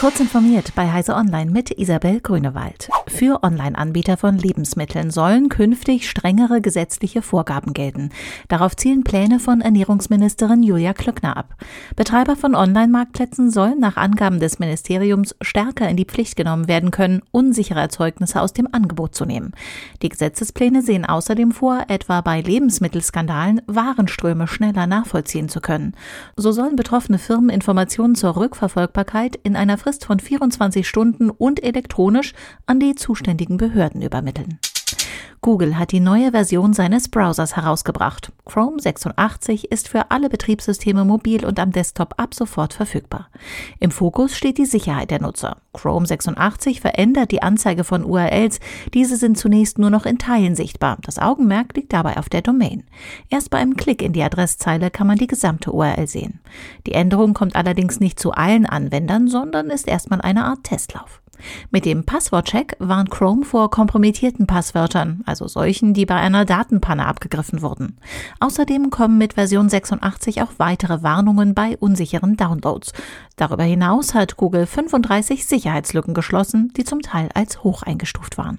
Kurz informiert bei Heise Online mit Isabel Grünewald. Für Online-Anbieter von Lebensmitteln sollen künftig strengere gesetzliche Vorgaben gelten. Darauf zielen Pläne von Ernährungsministerin Julia Klöckner ab. Betreiber von Online-Marktplätzen sollen nach Angaben des Ministeriums stärker in die Pflicht genommen werden können, unsichere Erzeugnisse aus dem Angebot zu nehmen. Die Gesetzespläne sehen außerdem vor, etwa bei Lebensmittelskandalen Warenströme schneller nachvollziehen zu können. So sollen betroffene Firmen Informationen zur Rückverfolgbarkeit in einer Frist Frist von 24 Stunden und elektronisch an die zuständigen Behörden übermitteln. Google hat die neue Version seines Browsers herausgebracht. Chrome 86 ist für alle Betriebssysteme mobil und am Desktop ab sofort verfügbar. Im Fokus steht die Sicherheit der Nutzer. Chrome 86 verändert die Anzeige von URLs. Diese sind zunächst nur noch in Teilen sichtbar. Das Augenmerk liegt dabei auf der Domain. Erst bei einem Klick in die Adresszeile kann man die gesamte URL sehen. Die Änderung kommt allerdings nicht zu allen Anwendern, sondern ist erstmal eine Art Testlauf. Mit dem Passwortcheck warnt Chrome vor kompromittierten Passwörtern, also solchen, die bei einer Datenpanne abgegriffen wurden. Außerdem kommen mit Version 86 auch weitere Warnungen bei unsicheren Downloads. Darüber hinaus hat Google 35 Sicherheitslücken geschlossen, die zum Teil als hoch eingestuft waren.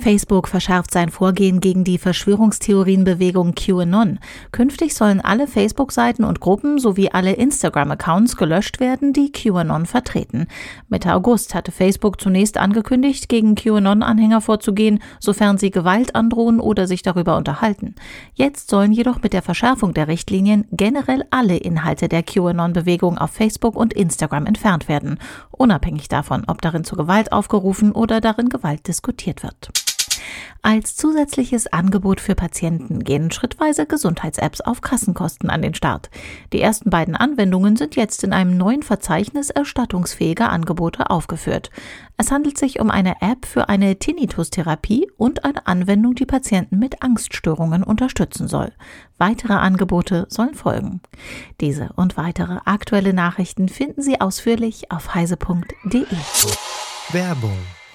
Facebook verschärft sein Vorgehen gegen die Verschwörungstheorienbewegung QAnon. Künftig sollen alle Facebook-Seiten und Gruppen sowie alle Instagram-Accounts gelöscht werden, die QAnon vertreten. Mitte August hatte Facebook zunächst angekündigt, gegen QAnon-Anhänger vorzugehen, sofern sie Gewalt androhen oder sich darüber unterhalten. Jetzt sollen jedoch mit der Verschärfung der Richtlinien generell alle Inhalte der QAnon-Bewegung auf Facebook und Instagram entfernt werden, unabhängig davon, ob darin zur Gewalt aufgerufen oder darin Gewalt diskutiert wird. Als zusätzliches Angebot für Patienten gehen schrittweise Gesundheits-Apps auf Kassenkosten an den Start. Die ersten beiden Anwendungen sind jetzt in einem neuen Verzeichnis erstattungsfähiger Angebote aufgeführt. Es handelt sich um eine App für eine Tinnitus-Therapie und eine Anwendung, die Patienten mit Angststörungen unterstützen soll. Weitere Angebote sollen folgen. Diese und weitere aktuelle Nachrichten finden Sie ausführlich auf heise.de. Werbung